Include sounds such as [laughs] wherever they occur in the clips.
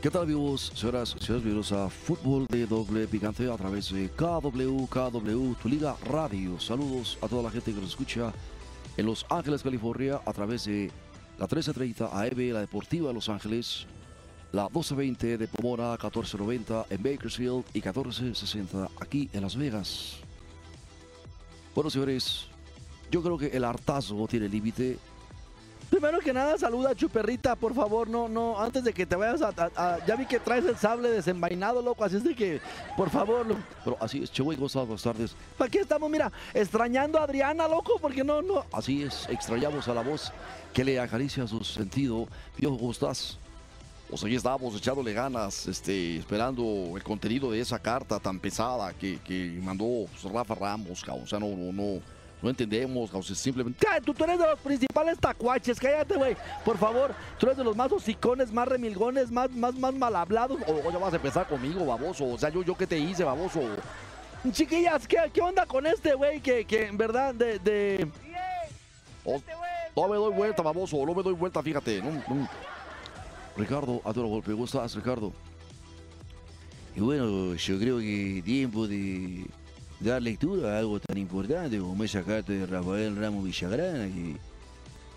¿Qué tal amigos, señoras y señores? Bienvenidos a Fútbol de Doble Picante a través de KW, KW, tu liga radio. Saludos a toda la gente que nos escucha en Los Ángeles, California, a través de la 1330 AM, la Deportiva de Los Ángeles, la 1220 de Pomona, 1490 en Bakersfield y 1460 aquí en Las Vegas. Bueno, señores, yo creo que el hartazgo tiene límite. Primero que nada, saluda a Chuperrita, por favor, no, no, antes de que te vayas a, ya vi que traes el sable desenvainado, loco, así es de que, por favor, lo- Pero así es, Chewy, ¿cómo estás? Buenas tardes. ¿para qué estamos, mira, extrañando a Adriana, loco? Porque no, no, Así es, extrañamos a la voz que le acaricia su sentido. Viejo, ¿cómo estás? Pues ahí estábamos echándole ganas, este, esperando el contenido de esa carta tan pesada que, que mandó Rafa Ramos. O sea, no, no, no, no entendemos, cabrón, simplemente... Cállate, tú, tú eres de los principales tacuaches, cállate, güey, por favor, tú eres de los más hocicones, más remilgones, más, más, más mal hablados. O, o ya vas a empezar conmigo, baboso. O sea, yo, yo qué te hice, baboso. Chiquillas, ¿qué, qué onda con este güey que, que en verdad de, de... O- no me doy vuelta, baboso, no me doy vuelta, fíjate. no, no. Ricardo, a todo golpe, ¿cómo estás, Ricardo? Y bueno, yo creo que tiempo de dar lectura a algo tan importante como esa carta de Rafael Ramos Villagrana, que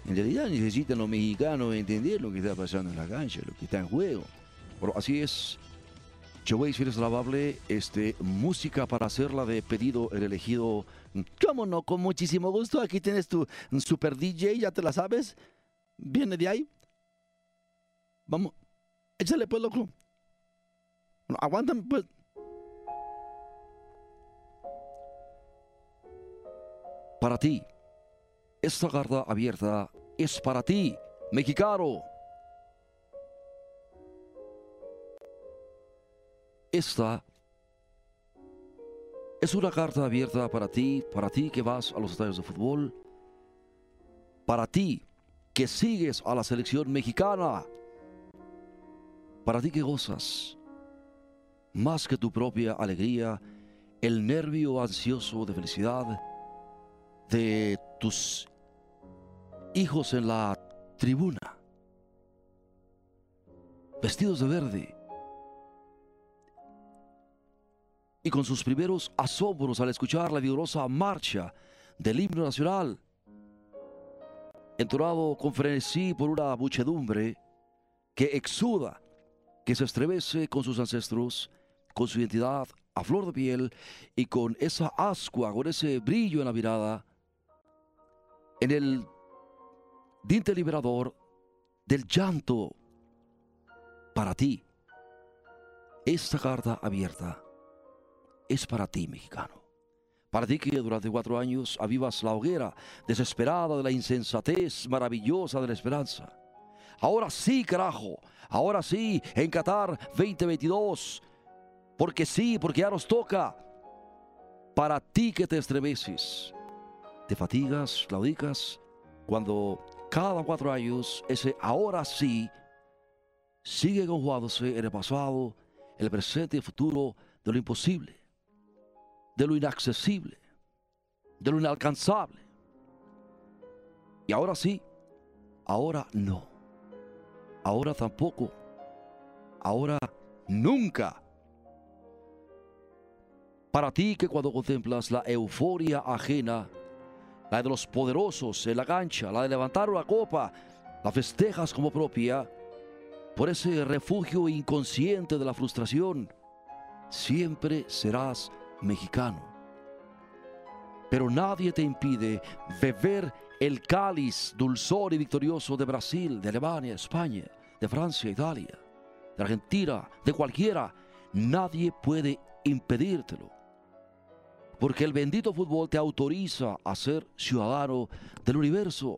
en realidad necesitan los mexicanos entender lo que está pasando en la cancha, lo que está en juego. Bueno, así es. Cheway, si eres lavable, este, música para hacerla de pedido, el elegido. ¿Cómo no? Con muchísimo gusto, aquí tienes tu super DJ, ya te la sabes. Viene de ahí. Vamos, échale pues, loco. Aguántame pues. Para ti, esta carta abierta es para ti, mexicano. Esta es una carta abierta para ti, para ti que vas a los estadios de fútbol, para ti que sigues a la selección mexicana, para ti que gozas más que tu propia alegría, el nervio ansioso de felicidad de tus hijos en la tribuna, vestidos de verde, y con sus primeros asombros al escuchar la vigorosa marcha del himno nacional, entonado con frenesí por una muchedumbre que exuda, que se estremece con sus ancestros, con su identidad a flor de piel y con esa ascua, con ese brillo en la mirada, en el dinte liberador del llanto para ti. Esta carta abierta es para ti, mexicano. Para ti que durante cuatro años avivas la hoguera desesperada de la insensatez maravillosa de la esperanza. Ahora sí, carajo. Ahora sí, en Qatar 2022. Porque sí, porque ya nos toca. Para ti que te estremeces. Te fatigas, claudicas, cuando cada cuatro años ese ahora sí sigue conjugándose en el pasado, el presente y el futuro de lo imposible, de lo inaccesible, de lo inalcanzable. Y ahora sí, ahora no, ahora tampoco, ahora nunca. Para ti que cuando contemplas la euforia ajena, la de los poderosos en la cancha, la de levantar una copa, la festejas como propia, por ese refugio inconsciente de la frustración, siempre serás mexicano. Pero nadie te impide beber el cáliz dulzor y victorioso de Brasil, de Alemania, España, de Francia, Italia, de Argentina, de cualquiera. Nadie puede impedírtelo. Porque el bendito fútbol te autoriza a ser ciudadano del universo.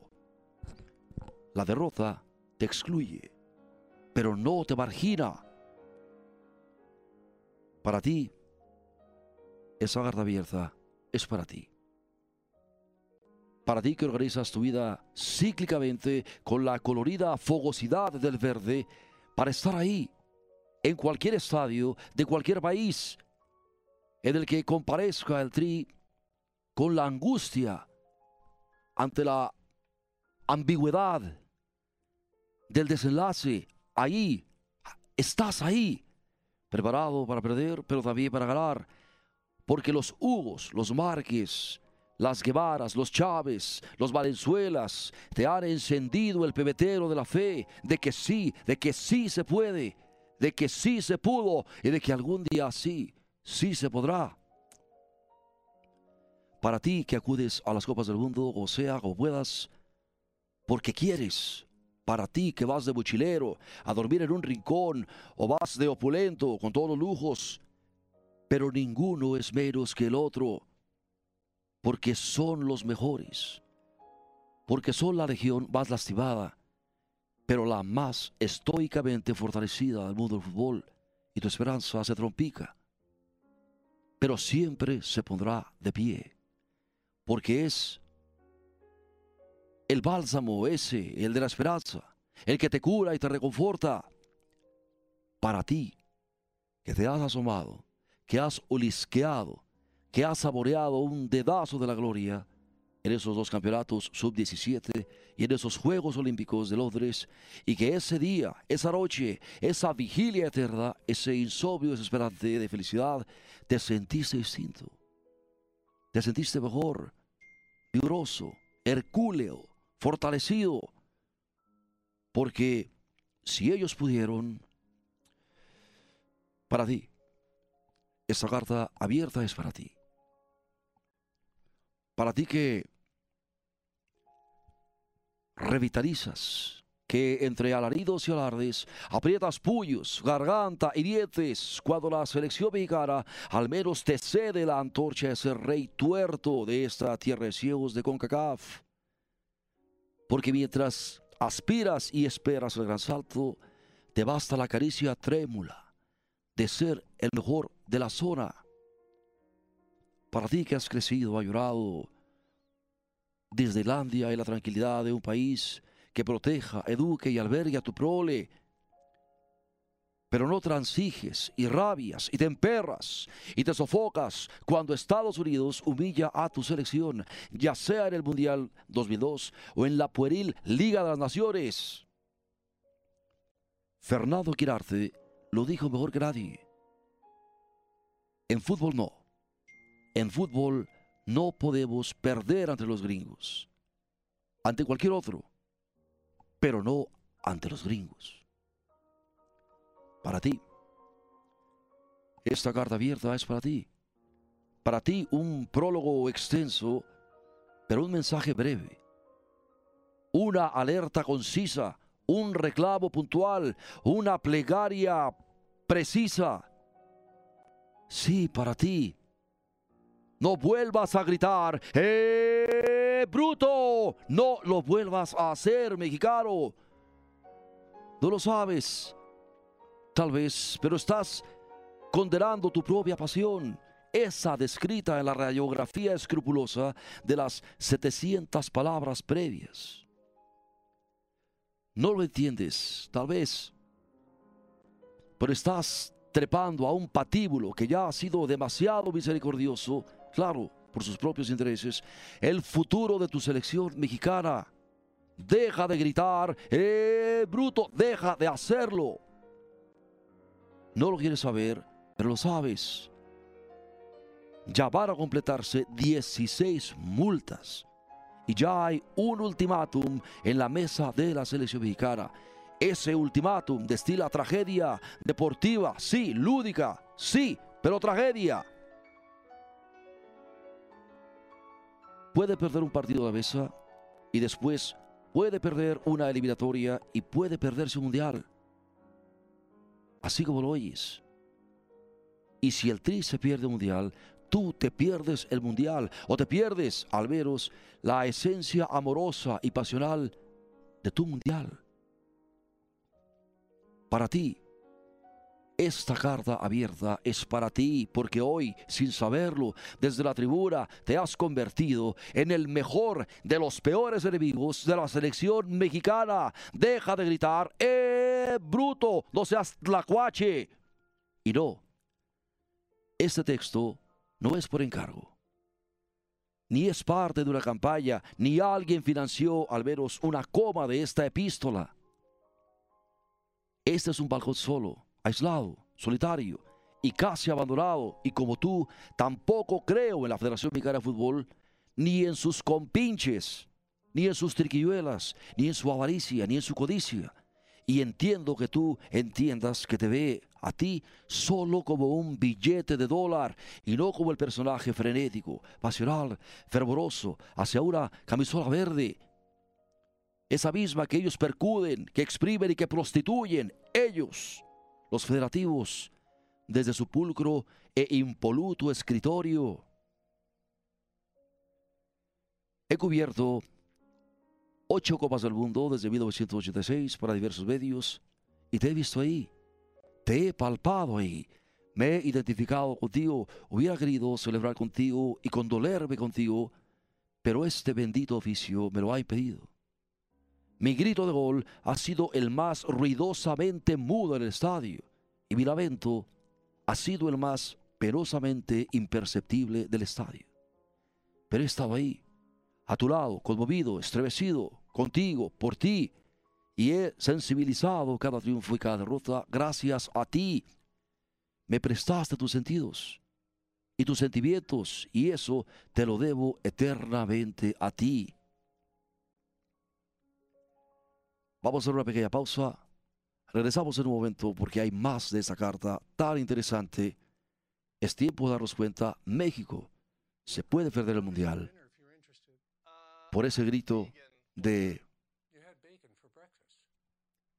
La derrota te excluye, pero no te margina. Para ti, esa garra abierta es para ti. Para ti que organizas tu vida cíclicamente con la colorida fogosidad del verde para estar ahí, en cualquier estadio de cualquier país, en el que comparezca el tri con la angustia ante la ambigüedad del desenlace. Ahí, estás ahí, preparado para perder, pero también para ganar. Porque los Hugos, los Márquez, las Guevaras, los Chávez, los Valenzuelas te han encendido el pebetero de la fe de que sí, de que sí se puede, de que sí se pudo y de que algún día sí, sí se podrá. Para ti que acudes a las copas del mundo, o sea, o puedas, porque quieres, para ti que vas de mochilero a dormir en un rincón o vas de opulento con todos los lujos, pero ninguno es menos que el otro porque son los mejores, porque son la legión más lastimada, pero la más estoicamente fortalecida del mundo del fútbol, y tu esperanza se trompica, pero siempre se pondrá de pie, porque es el bálsamo ese, el de la esperanza, el que te cura y te reconforta, para ti, que te has asomado, que has olisqueado, que ha saboreado un dedazo de la gloria en esos dos campeonatos sub-17 y en esos Juegos Olímpicos de Londres, y que ese día, esa noche, esa vigilia eterna, ese insomnio desesperante de felicidad, te sentiste distinto, te sentiste mejor, vigoroso, hercúleo, fortalecido, porque si ellos pudieron, para ti, esta carta abierta es para ti. Para ti que revitalizas, que entre alaridos y alardes aprietas puños, garganta y dientes cuando la selección mexicana al menos te cede la antorcha de ser rey tuerto de esta tierra de ciegos de CONCACAF. Porque mientras aspiras y esperas el gran salto, te basta la caricia trémula de ser el mejor de la zona para ti que has crecido, ha llorado desde Islandia y la tranquilidad de un país que proteja, eduque y albergue a tu prole. Pero no transiges y rabias y te emperras y te sofocas cuando Estados Unidos humilla a tu selección, ya sea en el Mundial 2002 o en la pueril Liga de las Naciones. Fernando Quirarte lo dijo mejor que nadie. En fútbol no en fútbol no podemos perder ante los gringos, ante cualquier otro, pero no ante los gringos. Para ti, esta carta abierta es para ti. Para ti un prólogo extenso, pero un mensaje breve. Una alerta concisa, un reclamo puntual, una plegaria precisa. Sí, para ti, no vuelvas a gritar, ¡eh, bruto! No lo vuelvas a hacer, mexicano. No lo sabes, tal vez, pero estás condenando tu propia pasión, esa descrita en la radiografía escrupulosa de las 700 palabras previas. No lo entiendes, tal vez, pero estás trepando a un patíbulo que ya ha sido demasiado misericordioso claro, por sus propios intereses, el futuro de tu selección mexicana. Deja de gritar, ¡eh, bruto! Deja de hacerlo. No lo quieres saber, pero lo sabes. Ya van a completarse 16 multas. Y ya hay un ultimátum en la mesa de la selección mexicana. Ese ultimátum destila tragedia deportiva, sí, lúdica, sí, pero tragedia. Puede perder un partido de mesa y después puede perder una eliminatoria y puede perderse un mundial. Así como lo oyes. Y si el Tri se pierde un mundial, tú te pierdes el mundial o te pierdes, al veros, la esencia amorosa y pasional de tu mundial. Para ti, esta carta abierta es para ti porque hoy, sin saberlo, desde la tribuna te has convertido en el mejor de los peores enemigos de la selección mexicana. Deja de gritar, ¡eh, bruto! No seas tlacuache. Y no, este texto no es por encargo. Ni es parte de una campaña, ni alguien financió al menos una coma de esta epístola. Este es un balcón solo aislado, solitario y casi abandonado. Y como tú, tampoco creo en la Federación Mexicana de Fútbol, ni en sus compinches, ni en sus triquilluelas, ni en su avaricia, ni en su codicia. Y entiendo que tú entiendas que te ve a ti solo como un billete de dólar y no como el personaje frenético, pasional, fervoroso, hacia una camisola verde. Esa misma que ellos percuden, que exprimen y que prostituyen, ellos los federativos desde su pulcro e impoluto escritorio. He cubierto ocho copas del mundo desde 1986 para diversos medios y te he visto ahí, te he palpado ahí, me he identificado contigo, hubiera querido celebrar contigo y condolerme contigo, pero este bendito oficio me lo ha impedido. Mi grito de gol ha sido el más ruidosamente mudo en el estadio y mi lamento ha sido el más penosamente imperceptible del estadio. Pero he estado ahí, a tu lado, conmovido, estremecido, contigo, por ti, y he sensibilizado cada triunfo y cada derrota gracias a ti. Me prestaste tus sentidos y tus sentimientos, y eso te lo debo eternamente a ti. Vamos a hacer una pequeña pausa. Regresamos en un momento porque hay más de esa carta tan interesante. Es tiempo de darnos cuenta, México se puede perder el Mundial por ese grito de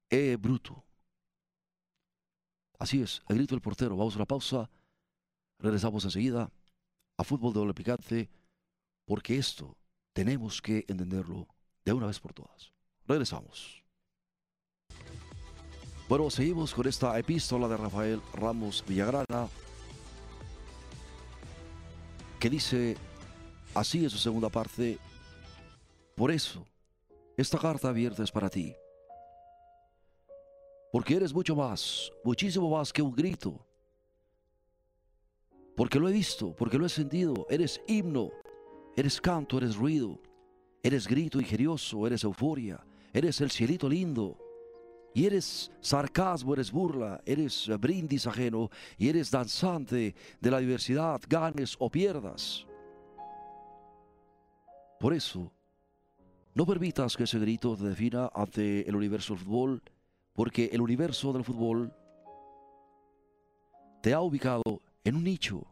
¡Eh, bruto! Así es, el grito del portero. Vamos a la pausa. Regresamos enseguida a Fútbol de Doble Picante porque esto tenemos que entenderlo de una vez por todas. Regresamos. Bueno, seguimos con esta epístola de Rafael Ramos Villagrana, que dice así en su segunda parte, por eso, esta carta abierta es para ti, porque eres mucho más, muchísimo más que un grito, porque lo he visto, porque lo he sentido, eres himno, eres canto, eres ruido, eres grito ingenioso, eres euforia, eres el cielito lindo, y eres sarcasmo, eres burla, eres brindis ajeno y eres danzante de la diversidad, ganes o pierdas. Por eso, no permitas que ese grito te defina ante el universo del fútbol, porque el universo del fútbol te ha ubicado en un nicho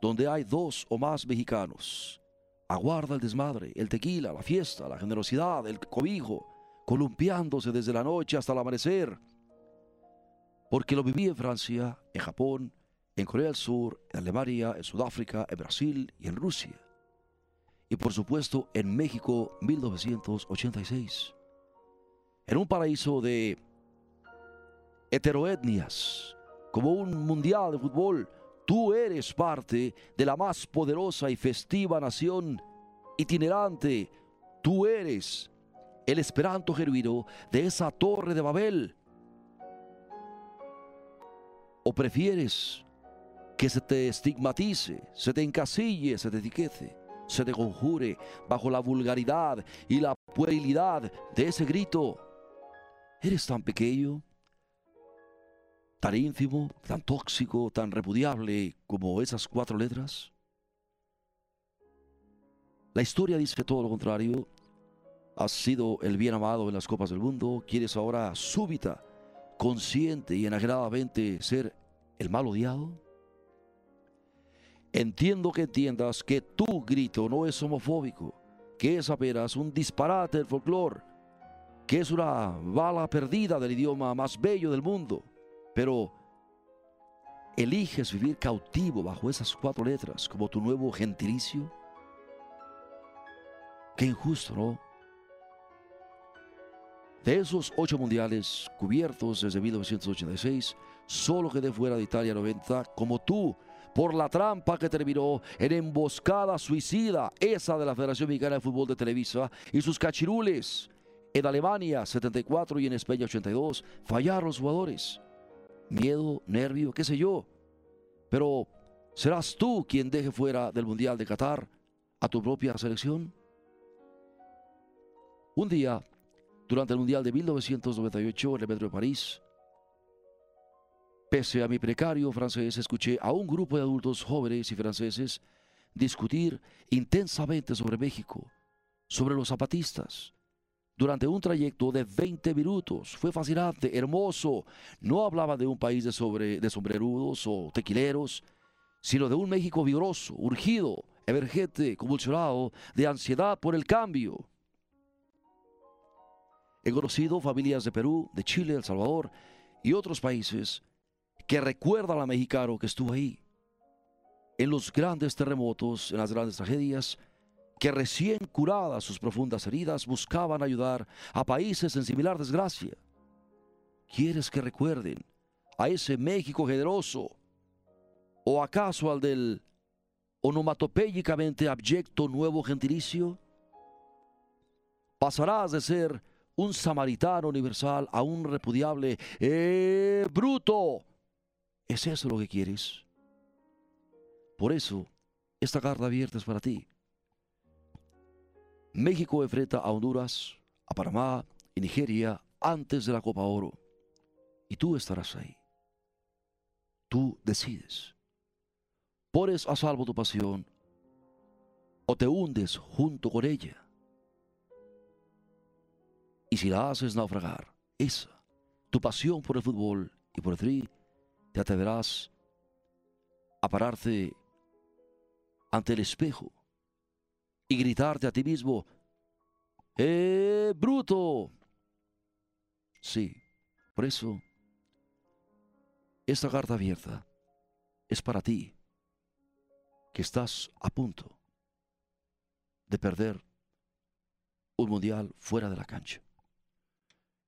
donde hay dos o más mexicanos. Aguarda el desmadre, el tequila, la fiesta, la generosidad, el cobijo, columpiándose desde la noche hasta el amanecer. Porque lo viví en Francia, en Japón, en Corea del Sur, en Alemania, en Sudáfrica, en Brasil y en Rusia. Y por supuesto en México 1986. En un paraíso de heteroetnias, como un mundial de fútbol, tú eres parte de la más poderosa y festiva nación itinerante. Tú eres el esperanto genuino de esa torre de Babel? ¿O prefieres que se te estigmatice, se te encasille, se te etiquete, se te conjure bajo la vulgaridad y la puerilidad de ese grito? ¿Eres tan pequeño, tan ínfimo, tan tóxico, tan repudiable como esas cuatro letras? La historia dice todo lo contrario has sido el bien amado en las copas del mundo, quieres ahora súbita, consciente y enajenadamente ser el mal odiado. Entiendo que entiendas que tu grito no es homofóbico, que es apenas un disparate del folclore, que es una bala perdida del idioma más bello del mundo, pero eliges vivir cautivo bajo esas cuatro letras como tu nuevo gentilicio? Qué injusto, ¿no? De esos ocho mundiales cubiertos desde 1986, solo quedé fuera de Italia 90 como tú, por la trampa que terminó en emboscada suicida, esa de la Federación Mexicana de Fútbol de Televisa y sus cachirules. En Alemania 74 y en España 82 fallaron los jugadores. Miedo, nervio, qué sé yo. Pero, ¿serás tú quien deje fuera del Mundial de Qatar a tu propia selección? Un día, durante el Mundial de 1998 en el metro de París, pese a mi precario francés, escuché a un grupo de adultos jóvenes y franceses discutir intensamente sobre México, sobre los zapatistas, durante un trayecto de 20 minutos. Fue fascinante, hermoso. No hablaba de un país de, sombrerudos o tequileros, sino de un México vigoroso, urgido, emergente, convulsionado, de ansiedad por el cambio. He conocido familias de Perú, de Chile, El Salvador y otros países que recuerdan a mexicano que estuvo ahí. En los grandes terremotos, en las grandes tragedias, que recién curadas sus profundas heridas buscaban ayudar a países en similar desgracia. ¿Quieres que recuerden a ese México generoso? ¿O acaso al del onomatopéyicamente abyecto nuevo gentilicio? Pasarás de ser un samaritano universal a un repudiable ¡Eh, bruto! ¿Es eso lo que quieres? Por eso, esta carta abierta es para ti. México enfrenta a Honduras, a Panamá y Nigeria antes de la Copa Oro. Y tú estarás ahí. Tú decides. Pones a salvo tu pasión o te hundes junto con ella. Y si la haces naufragar, esa, tu pasión por el fútbol y por el tri, te atreverás a pararte ante el espejo y gritarte a ti mismo, ¡Eh, bruto! Sí, por eso, esta carta abierta es para ti, que estás a punto de perder un mundial fuera de la cancha.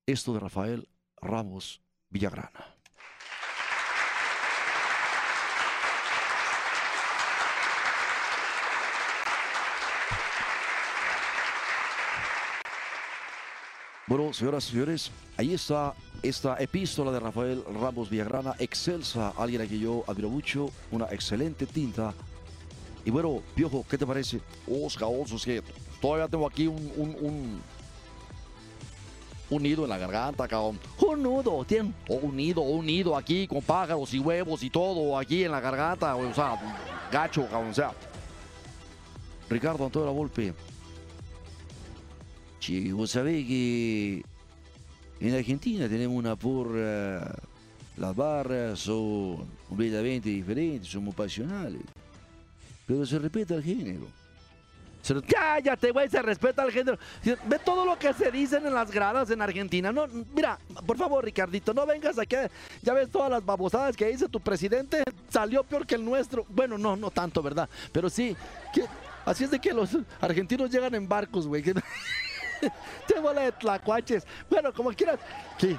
Esto de Rafael Ramos Villagrana. Bueno, señoras y señores, ahí está esta epístola de Rafael Ramos Villagrana, excelsa, alguien a quien yo admiro mucho, una excelente tinta. Y bueno, Piojo, ¿qué te parece? Oscar, es que todavía tengo aquí un, un, un, un nido en la garganta, cabrón. Un nudo, tiene un nido, un nido aquí con pájaros y huevos y todo aquí en la garganta, o sea, gacho, cabrón, o sea. Ricardo Antonio Volpe, vos sabés que en Argentina tenemos una porra, las barras son completamente diferentes, somos pasionales, pero se respeta el género. Cállate, güey, se respeta el género. Ve todo lo que se dicen en las gradas en Argentina. No, mira, por favor, Ricardito, no vengas aquí. Ya ves todas las babosadas que dice tu presidente. Salió peor que el nuestro. Bueno, no, no tanto, ¿verdad? Pero sí, que, así es de que los argentinos llegan en barcos, güey. [laughs] que- Te bola de tlacuaches. Bueno, como quieras. ¿Qué?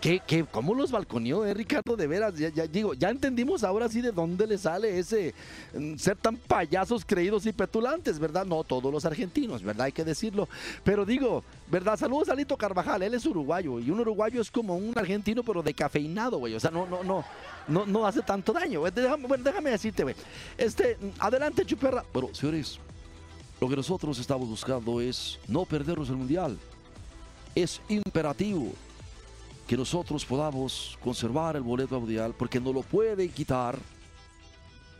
¿Qué, qué, ¿Cómo los balconeó, eh, Ricardo? De veras, ya, digo, ya entendimos ahora sí de dónde le sale ese mm, ser tan payasos creídos y petulantes, ¿verdad? No todos los argentinos, ¿verdad? Hay que decirlo. Pero digo, ¿verdad? Saludos a Lito Carvajal, él es uruguayo. Y un uruguayo es como un argentino, pero decafeinado, güey. O sea, no, no, no, no, no hace tanto daño. Déjame, decirte, güey. Este, adelante, Chuperra. Bueno, señores, lo que nosotros estamos buscando es no perdernos el mundial. Es imperativo que nosotros podamos conservar el boleto al mundial porque no lo pueden quitar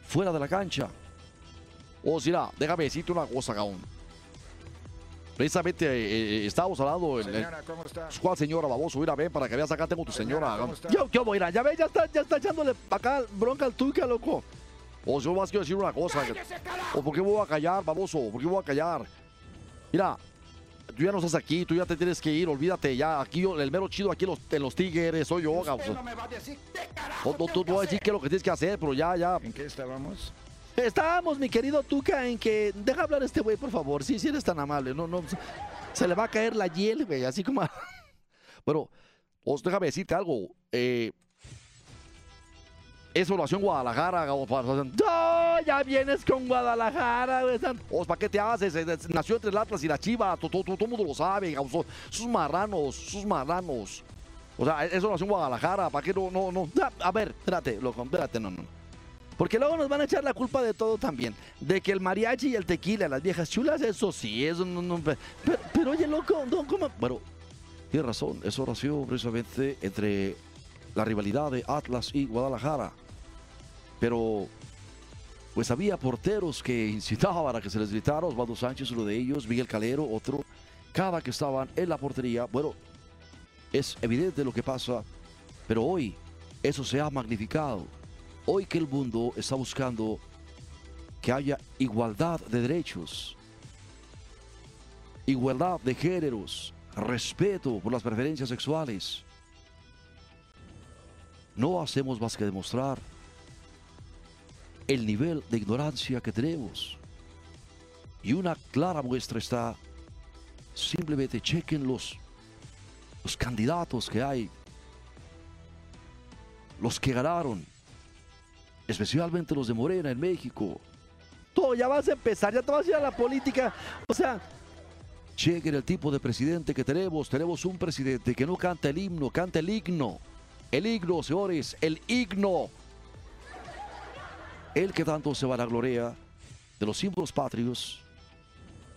fuera de la cancha. O sea, déjame decirte una cosa, cabrón. Precisamente eh, eh, estábamos hablando en, Señora, ¿cómo está? ¿Cuál señora, baboso? Mira, ven para que veas acá tengo tu señora. Señora. Yo, yo voy a ir, ya ves, ya está, ya está echándole acá bronca al tuca, loco. O yo más quiero decir una cosa. que- ¿O por qué voy a callar, baboso? ¿Por qué voy a callar? Mira, tú ya no estás aquí, tú ya te tienes que ir, olvídate, ya aquí yo- el mero chido aquí en los, en los Tigres, soy yo, Gauso. no me va a decir qué carajo No, no, tú vas a decir qué es lo que tienes que hacer, pero ya, ya. ¿En qué estábamos? Estábamos, mi querido Tuca, en que deja hablar a este güey, por favor. Sí, sí eres tan amable. No, no. Se le va a caer la hiel, güey, así como. a- [laughs] Bueno, os déjame decirte algo. Eh, es oración Guadalajara, No, ya vienes con Guadalajara, Os, ¿para qué te haces? Nació entre el Atlas y la Chiva, todo, todo, mundo lo sabe. Sus marranos, sus marranos. O sea, es oración Guadalajara, ¿para qué no, no, no? A ver, espérate, loco, espérate, no, no. Porque luego nos van a echar la culpa de todo también. De que el mariachi y el tequila, las viejas chulas, eso sí, eso no, no. Pero, pero oye, loco, no, ¿cómo? Bueno, tienes razón, es oración precisamente entre la rivalidad de Atlas y Guadalajara. Pero, pues había porteros que [laughs] incitaban a que se les gritara, Osvaldo Sánchez, uno de ellos, Miguel Calero, otro, cada que estaban en la portería. Bueno, es evidente lo que pasa, pero hoy eso se ha magnificado. Hoy que el mundo está buscando que haya igualdad de derechos, igualdad de géneros, respeto por las preferencias sexuales. No hacemos más que demostrar el nivel de ignorancia que tenemos. Y una clara muestra está, simplemente chequen los, los candidatos que hay, los que ganaron, especialmente los de Morena en México. Todo, ya vas a empezar, ya te vas a ir a la política. O sea, Chequen el tipo de presidente que tenemos. Tenemos un presidente que no canta el himno, canta el himno. El himno, señores, el himno. El que tanto se vanagloria de los símbolos patrios.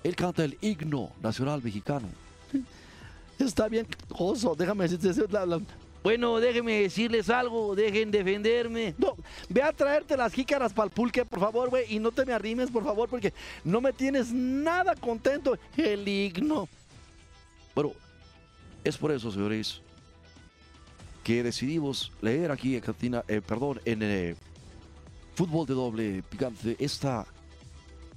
Él canta el himno nacional mexicano. [laughs] está bien, oso, déjame decirte. la- la- Bueno, déjenme decirles algo, dejen defenderme. No, ve a traerte las jícaras para el pulque, por favor, güey, y no te me arrimes, por favor, porque no me tienes nada contento. El himno. Bueno, es por eso, señores, que decidimos leer aquí en Cantina, eh, perdón, en eh, Fútbol de Doble Picante, esta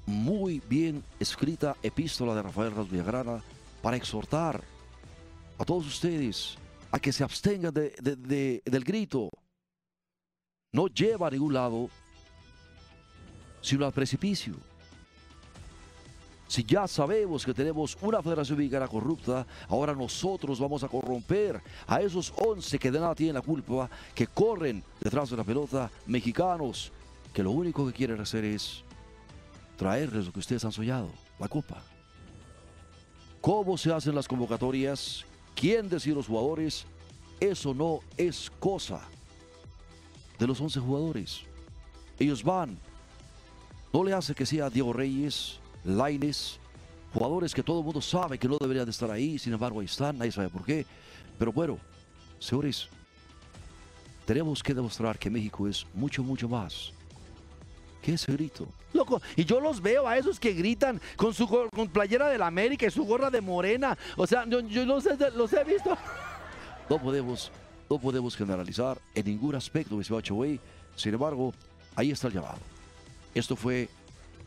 muy bien escrita epístola de Rafael Ras Villagrana para exhortar a todos ustedes a que se abstengan de- del grito. No lleva a ningún lado, sino al precipicio. Si ya sabemos que tenemos una federación mexicana corrupta, ahora nosotros vamos a corromper a esos 11 que de nada tienen la culpa, que corren detrás de la pelota, mexicanos, que lo único que quieren hacer es traerles lo que ustedes han soñado, la copa. ¿Cómo se hacen las convocatorias? ¿Quién decide los jugadores? Eso no es cosa de los 11 jugadores. Ellos van. No le hace que sea Diego Reyes, Laines, jugadores que todo el mundo sabe que no deberían de estar ahí, sin embargo ahí están, nadie sabe por qué. Pero bueno, señores, tenemos que demostrar que México es mucho, mucho más que ese grito. Loco, y yo los veo a esos que gritan con su con playera de la América y su gorra de morena. O sea, yo, yo los, los he visto. No podemos, no podemos generalizar en ningún aspecto, estimado Chaway. Sin embargo, ahí está el llamado. Esto fue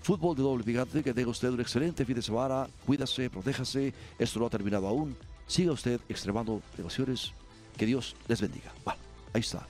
Fútbol de Doble Picante. Que tenga usted un excelente fin de semana. Cuídase, protéjase. Esto no ha terminado aún. Siga usted extremando precauciones. Que Dios les bendiga. Bueno, ahí está.